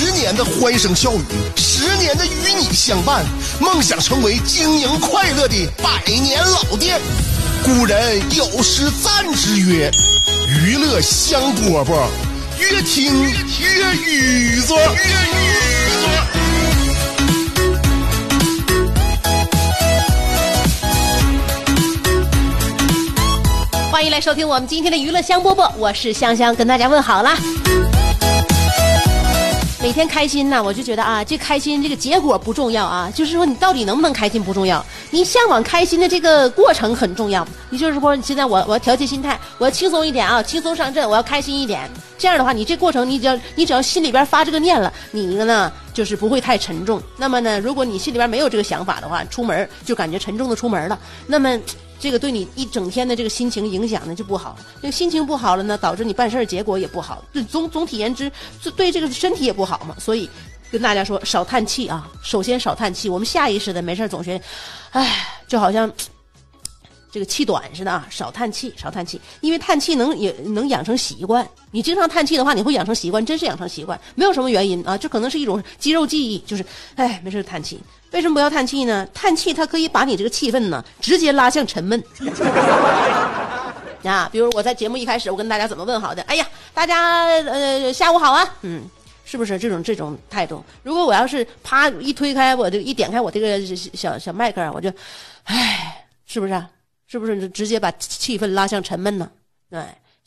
十年的欢声笑语，十年的与你相伴，梦想成为经营快乐的百年老店。古人有诗赞之曰：“娱乐香饽饽，越听越雨作。”欢迎来收听我们今天的娱乐香饽饽，我是香香，跟大家问好啦。每天开心呢，我就觉得啊，这开心这个结果不重要啊，就是说你到底能不能开心不重要，你向往开心的这个过程很重要。你就是说，你现在我我要调节心态，我要轻松一点啊，轻松上阵，我要开心一点。这样的话，你这过程你只要你只要心里边发这个念了，你呢就是不会太沉重。那么呢，如果你心里边没有这个想法的话，出门就感觉沉重的出门了，那么。这个对你一整天的这个心情影响呢就不好，这个心情不好了呢，导致你办事儿结果也不好，就总总体言之，对这个身体也不好嘛。所以跟大家说，少叹气啊！首先少叹气，我们下意识的没事总学，唉，就好像这个气短似的啊，少叹气，少叹气，因为叹气能也能养成习惯。你经常叹气的话，你会养成习惯，真是养成习惯，没有什么原因啊，这可能是一种肌肉记忆，就是唉，没事叹气。为什么不要叹气呢？叹气它可以把你这个气氛呢直接拉向沉闷。啊，比如我在节目一开始，我跟大家怎么问好的？哎呀，大家呃下午好啊，嗯，是不是这种这种态度？如果我要是啪一推开我这一点开我这个小小麦克，我就，唉，是不是？是不是直接把气氛拉向沉闷呢？对。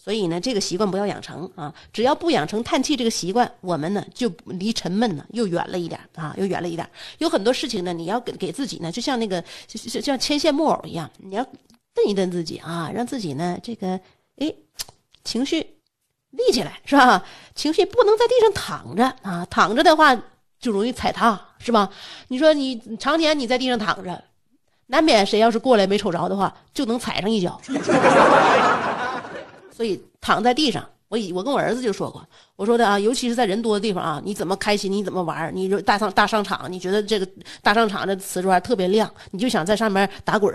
所以呢，这个习惯不要养成啊！只要不养成叹气这个习惯，我们呢就离沉闷呢又远了一点啊，又远了一点。有很多事情呢，你要给给自己呢，就像那个就像牵线木偶一样，你要蹬一蹬自己啊，让自己呢这个哎情绪立起来，是吧？情绪不能在地上躺着啊，躺着的话就容易踩踏，是吧？你说你常年你在地上躺着，难免谁要是过来没瞅着的话，就能踩上一脚。所以躺在地上，我以我跟我儿子就说过，我说的啊，尤其是在人多的地方啊，你怎么开心，你怎么玩你说大商大商场，你觉得这个大商场的瓷砖特别亮，你就想在上面打滚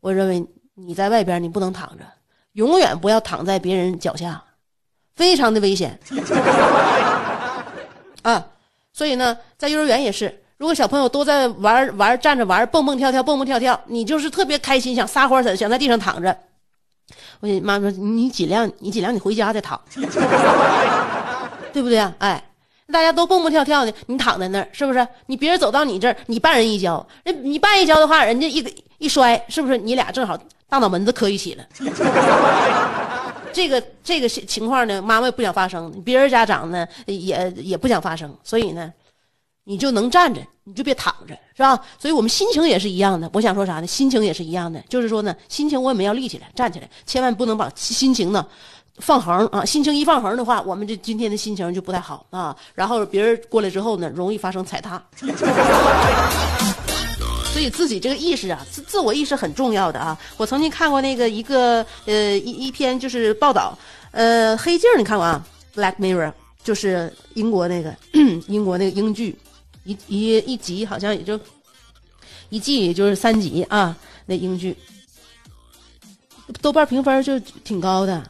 我认为你在外边你不能躺着，永远不要躺在别人脚下，非常的危险。啊，所以呢，在幼儿园也是，如果小朋友都在玩玩站着玩蹦蹦跳跳蹦蹦跳跳，你就是特别开心，想撒欢儿想在地上躺着。我妈说：“你尽量，你尽量，你回家再躺，对不对啊？哎，大家都蹦蹦跳跳的，你躺在那儿，是不是？你别人走到你这儿，你绊人一跤，人你绊一跤的话，人家一一摔，是不是？你俩正好大脑门子磕一起了。这个这个情况呢，妈妈也不想发生，别人家长呢也也不想发生，所以呢。”你就能站着，你就别躺着，是吧？所以我们心情也是一样的。我想说啥呢？心情也是一样的，就是说呢，心情我们要立起来，站起来，千万不能把心情呢放横啊！心情一放横的话，我们这今天的心情就不太好啊。然后别人过来之后呢，容易发生踩踏。所以自己这个意识啊，自自我意识很重要的啊。我曾经看过那个一个呃一一篇就是报道，呃，黑镜你看过啊，《Black Mirror》就是英国那个 英国那个英剧。一一一集好像也就一季，也就是三集啊。那英剧豆瓣评分就挺高的。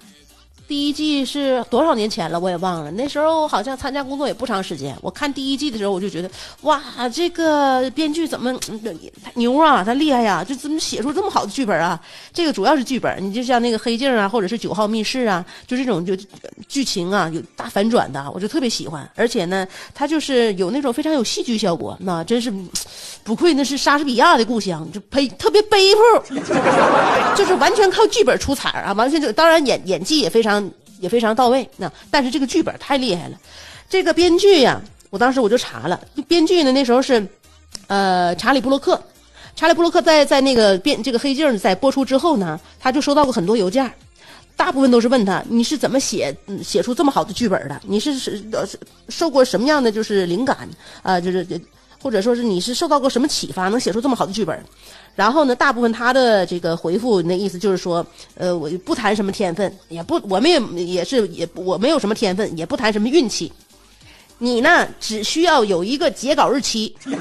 第一季是多少年前了，我也忘了。那时候好像参加工作也不长时间。我看第一季的时候，我就觉得哇，这个编剧怎么牛啊，他厉害呀，就怎么写出这么好的剧本啊？这个主要是剧本，你就像那个黑镜啊，或者是九号密室啊，就这种就剧情啊有大反转的，我就特别喜欢。而且呢，他就是有那种非常有戏剧效果，那真是不愧那是莎士比亚的故乡，就呸特别悲负，就是完全靠剧本出彩啊，完全就当然演演技也非常。也非常到位，那但是这个剧本太厉害了，这个编剧呀，我当时我就查了，编剧呢那时候是，呃，查理布洛克，查理布洛克在在那个编这个黑镜在播出之后呢，他就收到过很多邮件，大部分都是问他你是怎么写写出这么好的剧本的？你是是呃是受过什么样的就是灵感？啊、就是或者说是你是受到过什么启发，能写出这么好的剧本？然后呢，大部分他的这个回复那意思就是说，呃，我不谈什么天分，也不我们也也是也我没有什么天分，也不谈什么运气。你呢，只需要有一个截稿日期，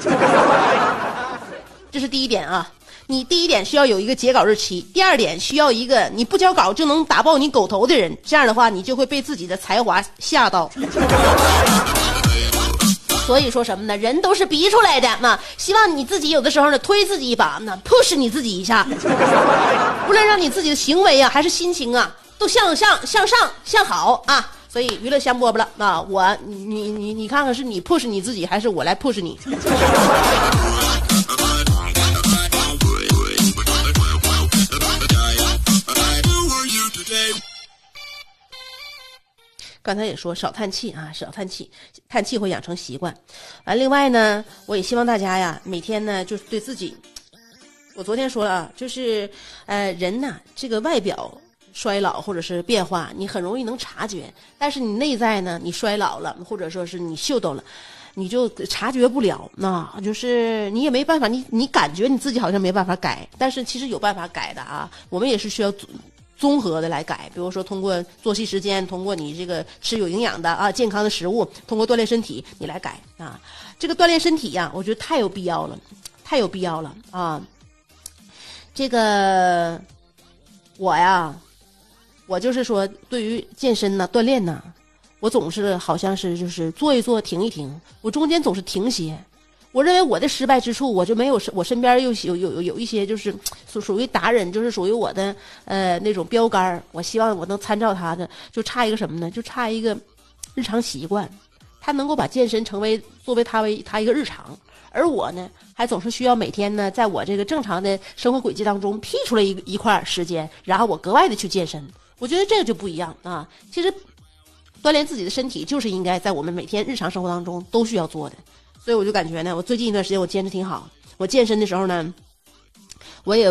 这是第一点啊。你第一点需要有一个截稿日期，第二点需要一个你不交稿就能打爆你狗头的人，这样的话你就会被自己的才华吓到。所以说什么呢？人都是逼出来的嘛。希望你自己有的时候呢，推自己一把，那 push 你自己一下，无论让你自己的行为啊，还是心情啊，都向上、向上、向好啊。所以娱乐香饽饽了啊！我你你你你看看是你 push 你自己，还是我来 push 你？刚才也说少叹气啊，少叹气，叹气会养成习惯。完，另外呢，我也希望大家呀，每天呢，就是对自己，我昨天说了啊，就是呃，人呐，这个外表衰老或者是变化，你很容易能察觉，但是你内在呢，你衰老了，或者说是你嗅到了。你就察觉不了，那就是你也没办法，你你感觉你自己好像没办法改，但是其实有办法改的啊。我们也是需要综合的来改，比如说通过作息时间，通过你这个吃有营养的啊健康的食物，通过锻炼身体你来改啊。这个锻炼身体呀，我觉得太有必要了，太有必要了啊。这个我呀，我就是说对于健身呐、锻炼呐。我总是好像是就是做一做停一停，我中间总是停歇。我认为我的失败之处，我就没有我身边又有有有有一些就是属属于达人，就是属于我的呃那种标杆我希望我能参照他的，就差一个什么呢？就差一个日常习惯，他能够把健身成为作为他为他一个日常，而我呢，还总是需要每天呢，在我这个正常的生活轨迹当中辟出来一一块时间，然后我格外的去健身。我觉得这个就不一样啊，其实。锻炼自己的身体，就是应该在我们每天日常生活当中都需要做的。所以我就感觉呢，我最近一段时间我坚持挺好。我健身的时候呢，我也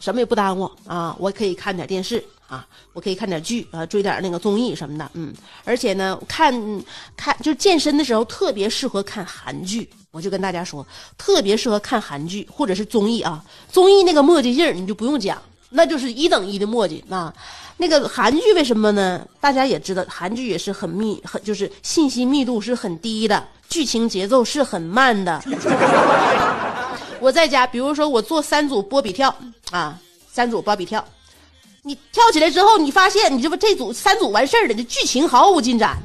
什么也不耽误啊，我可以看点电视啊，我可以看点剧啊，追点那个综艺什么的，嗯。而且呢，看看就是健身的时候特别适合看韩剧。我就跟大家说，特别适合看韩剧或者是综艺啊。综艺那个墨迹劲儿你就不用讲，那就是一等一的墨迹啊。那个韩剧为什么呢？大家也知道，韩剧也是很密，很就是信息密度是很低的，剧情节奏是很慢的。我在家，比如说我做三组波比跳啊，三组波比跳，你跳起来之后，你发现你这不这组三组完事儿了，这剧情毫无进展。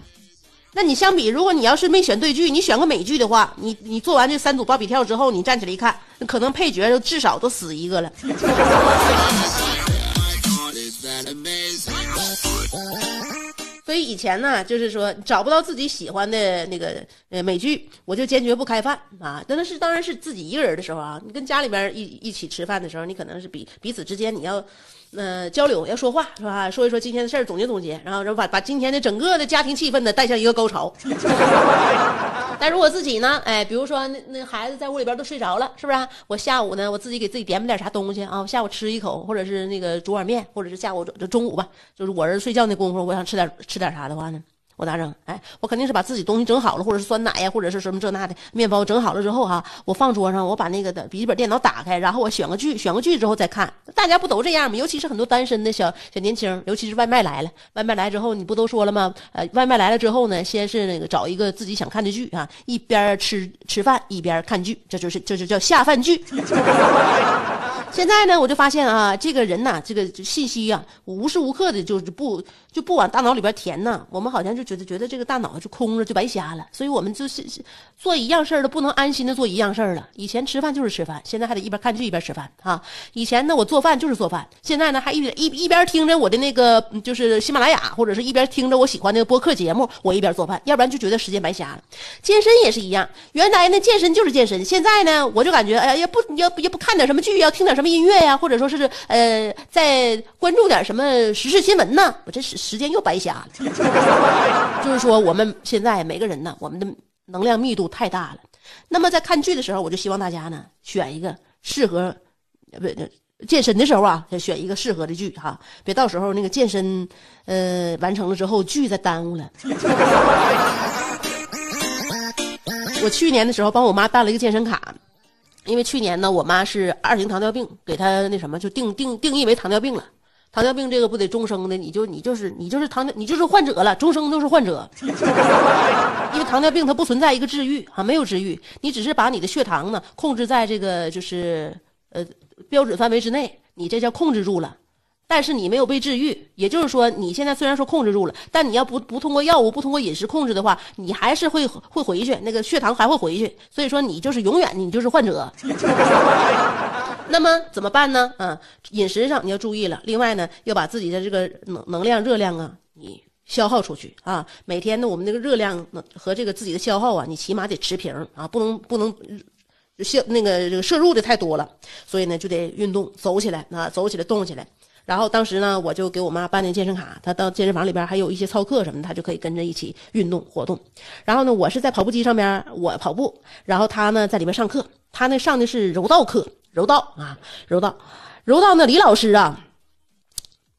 那你相比，如果你要是没选对剧，你选个美剧的话，你你做完这三组波比跳之后，你站起来一看，可能配角至少都死一个了。以前呢，就是说找不到自己喜欢的那个呃美剧，我就坚决不开饭啊。那是当然是自己一个人的时候啊，你跟家里边一一起吃饭的时候，你可能是彼彼此之间你要。呃，交流要说话是吧？说一说今天的事儿，总结总结，然后然后把把今天的整个的家庭气氛呢带向一个高潮。但如果自己呢，哎，比如说那那孩子在屋里边都睡着了，是不是？我下午呢，我自己给自己点吧点啥东西啊？我下午吃一口，或者是那个煮碗面，或者是下午就中午吧，就是我儿子睡觉那功夫，我想吃点吃点啥的话呢？我咋整？哎，我肯定是把自己东西整好了，或者是酸奶呀，或者是什么这那的面包整好了之后哈，我放桌上，我把那个的笔记本电脑打开，然后我选个剧，选个剧之后再看。大家不都这样吗？尤其是很多单身的小小年轻，尤其是外卖来了，外卖来之后，你不都说了吗？呃，外卖来了之后呢，先是那个找一个自己想看的剧啊，一边吃吃饭一边看剧，这就是这就叫下饭剧。现在呢，我就发现啊，这个人呐，这个信息呀，无时无刻的就是不就不往大脑里边填呢。我们好像就觉得觉得这个大脑就空着，就白瞎了。所以我们就是做一样事儿了，不能安心的做一样事儿了。以前吃饭就是吃饭，现在还得一边看剧一边吃饭啊。以前呢，我做饭就是做饭，现在呢，还一一一边听着我的那个就是喜马拉雅，或者是一边听着我喜欢那个播客节目，我一边做饭，要不然就觉得时间白瞎了。健身也是一样，原来呢健身就是健身，现在呢我就感觉哎呀，也不也也不看点什么剧，要听点什么。音乐呀，或者说是呃，在关注点什么时事新闻呢？我这是时间又白瞎了。就是说，我们现在每个人呢，我们的能量密度太大了。那么在看剧的时候，我就希望大家呢，选一个适合不健身的时候啊，选一个适合的剧哈，别到时候那个健身呃完成了之后剧再耽误了。我去年的时候帮我妈办了一个健身卡，因为去年呢我妈是二型糖尿病，给她那什么就定定定义为糖尿病了。糖尿病这个不得终生的，你就你就是你就是糖尿你就是患者了，终生都是患者。因为糖尿病它不存在一个治愈啊，没有治愈，你只是把你的血糖呢控制在这个就是呃标准范围之内，你这叫控制住了。但是你没有被治愈，也就是说，你现在虽然说控制住了，但你要不不通过药物，不通过饮食控制的话，你还是会会回去，那个血糖还会回去。所以说，你就是永远 你就是患者。那么怎么办呢？啊，饮食上你要注意了。另外呢，要把自己的这个能能量、热量啊，你消耗出去啊。每天呢，我们那个热量和这个自己的消耗啊，你起码得持平啊，不能不能消那个这个摄入的太多了。所以呢，就得运动，走起来啊，走起来，动起来。然后当时呢，我就给我妈办那健身卡，她到健身房里边还有一些操课什么的，她就可以跟着一起运动活动。然后呢，我是在跑步机上边我跑步，然后她呢在里面上课，她那上的是柔道课，柔道啊，柔道，柔道那李老师啊，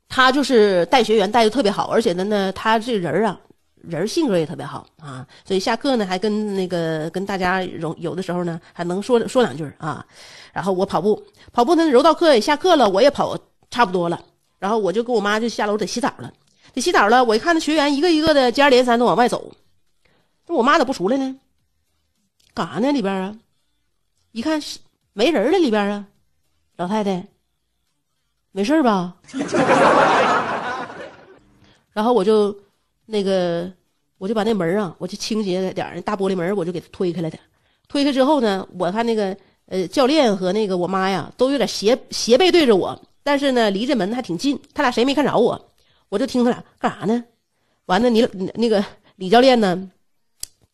他就是带学员带的特别好，而且呢呢，他这人啊，人性格也特别好啊，所以下课呢还跟那个跟大家有有的时候呢还能说说两句啊。然后我跑步，跑步呢柔道课也下课了，我也跑。差不多了，然后我就跟我妈就下楼得洗澡了，得洗澡了。我一看那学员一个一个的接二连三的往外走，那我妈咋不出来呢？干啥呢里边啊？一看没人了里边啊，老太太，没事吧？然后我就那个我就把那门啊，我就倾斜点大玻璃门我就给它推开了点。推开之后呢，我看那个呃教练和那个我妈呀，都有点斜斜背对着我。但是呢，离这门还挺近，他俩谁没看着我？我就听他俩干啥呢？完了，你那个李教练呢，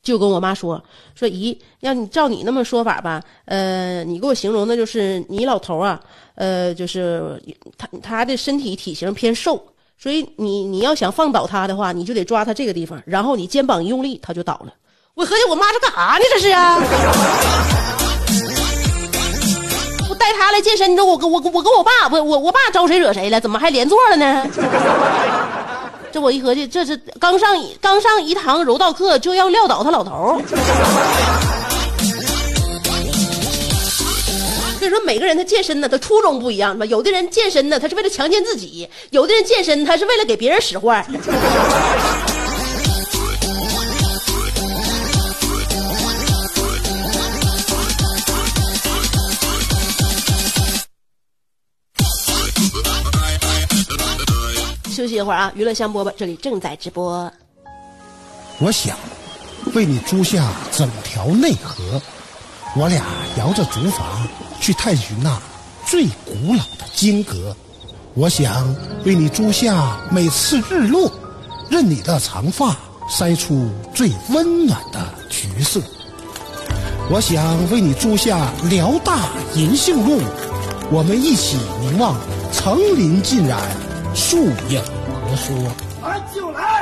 就跟我妈说说姨，要你照你那么说法吧，呃，你给我形容的就是你老头啊，呃，就是他他的身体体型偏瘦，所以你你要想放倒他的话，你就得抓他这个地方，然后你肩膀一用力，他就倒了。我合计我妈这干啥呢？这是啊。带他来健身，你说我跟我我跟我爸，我我我爸招谁惹谁了？怎么还连坐了呢？这我一合计，这是刚上刚上一堂柔道课就要撂倒他老头。所以说，每个人他健身呢，他初衷不一样，吧？有的人健身呢，他是为了强健自己；有的人健身，他是为了给别人使坏。休息一会儿啊，娱乐香饽饽这里正在直播。我想为你租下整条内河，我俩摇着竹筏去探寻那最古老的金阁。我想为你租下每次日落，任你的长发筛出最温暖的橘色。我想为你租下辽大银杏路，我们一起凝望层林尽染。树影婆娑，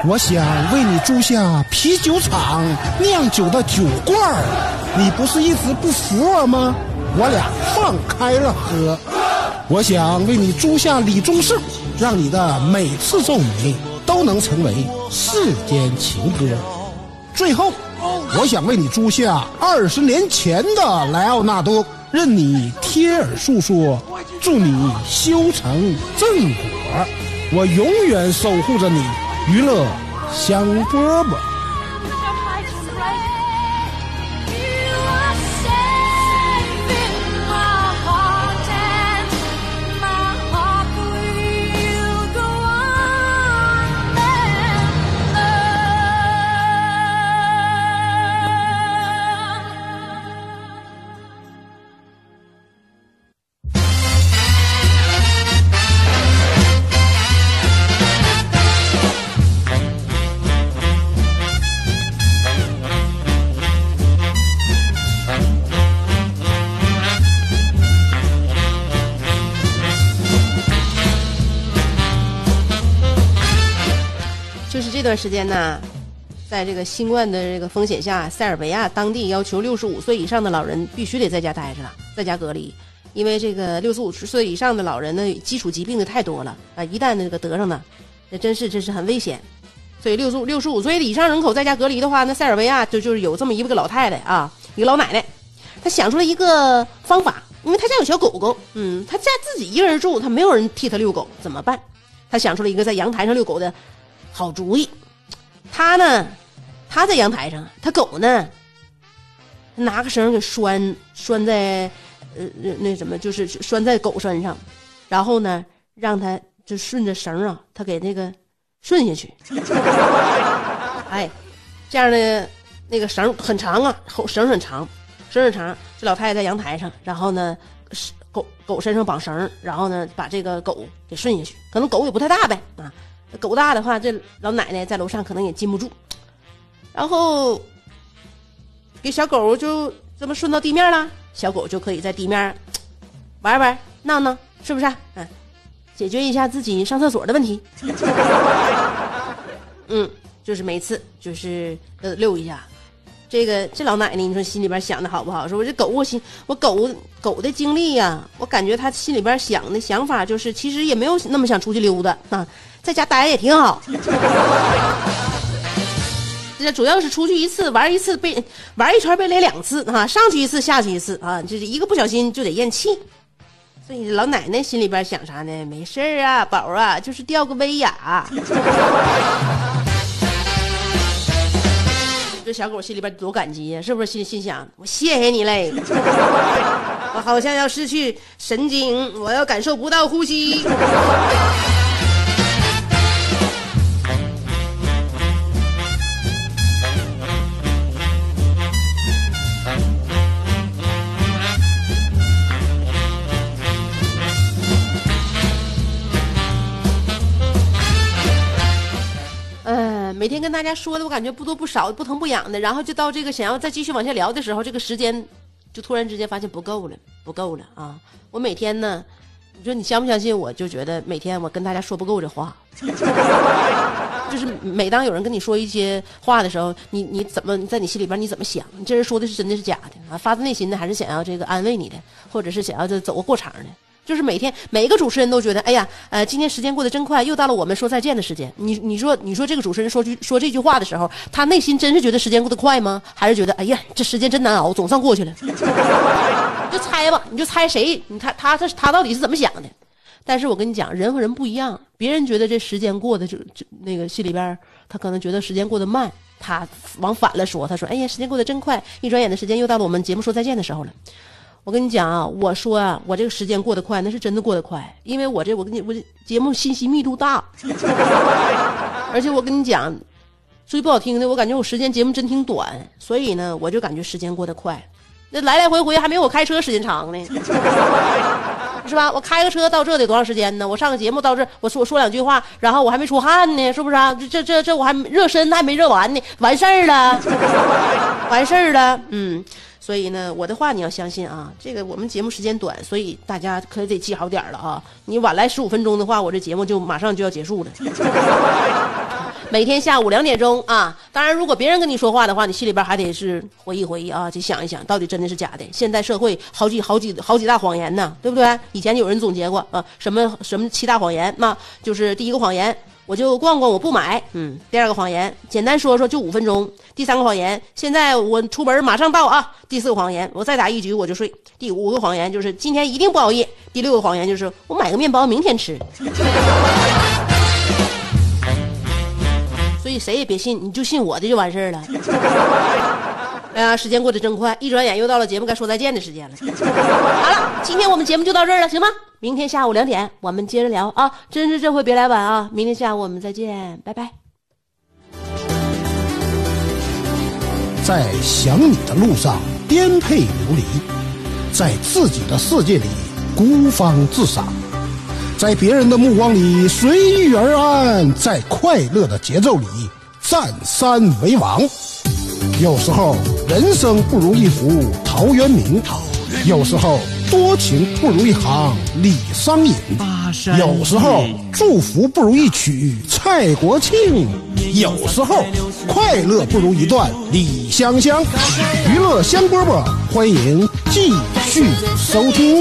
我想为你租下啤酒厂酿酒的酒罐儿，你不是一直不服我吗？我俩放开了喝。我想为你租下李宗盛，让你的每次皱眉都能成为世间情歌。最后，我想为你租下二十年前的莱奥纳多，任你贴耳诉说，祝你修成正果。我永远守护着你，娱乐香饽饽。这段时间呢，在这个新冠的这个风险下，塞尔维亚当地要求六十五岁以上的老人必须得在家待着了，在家隔离。因为这个六十五岁以上的老人呢，基础疾病的太多了啊，一旦那个得上呢，那真是真是很危险。所以六十五六十五岁以上人口在家隔离的话，那塞尔维亚就就是有这么一个老太太啊，一个老奶奶，她想出了一个方法，因为她家有小狗狗，嗯，她家自己一个人住，她没有人替她遛狗，怎么办？她想出了一个在阳台上遛狗的好主意。他呢，他在阳台上，他狗呢，拿个绳给拴拴在呃那什么，就是拴在狗身上，然后呢，让它就顺着绳啊，它给那个顺下去。哎，这样的那个绳很长啊，绳很长，绳很长。这老太太在阳台上，然后呢，狗狗身上绑绳，然后呢，把这个狗给顺下去。可能狗也不太大呗啊，狗大的话，这老奶奶在楼上可能也禁不住。然后给小狗就这么顺到地面了，小狗就可以在地面玩玩闹闹，是不是？嗯，解决一下自己上厕所的问题。嗯，就是每次就是呃遛一下。这个这老奶奶，你说心里边想的好不好？说我这狗，我心我狗狗的经历呀，我感觉他心里边想的想法就是，其实也没有那么想出去溜达啊，在家待着也挺好。这主要是出去一次玩一次被玩一圈被雷两次啊，上去一次下去一次啊，就是一个不小心就得咽气。所以老奶奶心里边想啥呢？没事儿啊，宝啊，就是吊个威亚。这小狗心里边多感激呀，是不是？心心想，我谢谢你嘞，我好像要失去神经，我要感受不到呼吸。每天跟大家说的，我感觉不多不少，不疼不痒的，然后就到这个想要再继续往下聊的时候，这个时间就突然之间发现不够了，不够了啊！我每天呢，你说你相不相信？我就觉得每天我跟大家说不够这话，就是每当有人跟你说一些话的时候，你你怎么在你心里边你怎么想？你这人说的是真的是假的啊？发自内心的还是想要这个安慰你的，或者是想要这走个过场的？就是每天每一个主持人都觉得，哎呀，呃，今天时间过得真快，又到了我们说再见的时间。你你说你说这个主持人说句说这句话的时候，他内心真是觉得时间过得快吗？还是觉得，哎呀，这时间真难熬，总算过去了？你就猜吧，你就猜谁？你看他他他到底是怎么想的？但是我跟你讲，人和人不一样，别人觉得这时间过得就就那个心里边，他可能觉得时间过得慢。他往反了说，他说，哎呀，时间过得真快，一转眼的时间又到了我们节目说再见的时候了。我跟你讲啊，我说啊，我这个时间过得快，那是真的过得快，因为我这我跟你我这节目信息密度大，而且我跟你讲，说句不好听的，我感觉我时间节目真挺短，所以呢，我就感觉时间过得快，那来来回回还没有我开车时间长呢，是吧？我开个车到这得多长时间呢？我上个节目到这，我说说两句话，然后我还没出汗呢，是不是啊？这这这我还热身还没热完呢，完事儿了，完事儿了，嗯。所以呢，我的话你要相信啊，这个我们节目时间短，所以大家可得记好点了啊。你晚来十五分钟的话，我这节目就马上就要结束了。每天下午两点钟啊，当然如果别人跟你说话的话，你心里边还得是回忆回忆啊，去想一想到底真的是假的。现代社会好几好几好几大谎言呢，对不对？以前有人总结过啊，什么什么七大谎言，那就是第一个谎言。我就逛逛，我不买。嗯，第二个谎言，简单说说就五分钟。第三个谎言，现在我出门马上到啊。第四个谎言，我再打一局我就睡。第五个谎言就是今天一定不熬夜。第六个谎言就是我买个面包明天吃。所以谁也别信，你就信我的就完事儿了。哎呀，时间过得真快，一转眼又到了节目该说再见的时间了。好了，今天我们节目就到这儿了，行吗？明天下午两点我们接着聊啊！真是这回别来晚啊！明天下午我们再见，拜拜。在想你的路上颠沛流离，在自己的世界里孤芳自赏，在别人的目光里随遇而安，在快乐的节奏里占山为王。有时候人生不如一幅陶渊明，有时候多情不如一行李商隐，有时候祝福不如一曲蔡国庆，有时候快乐不如一段李香香。娱乐香饽饽，欢迎继续收听。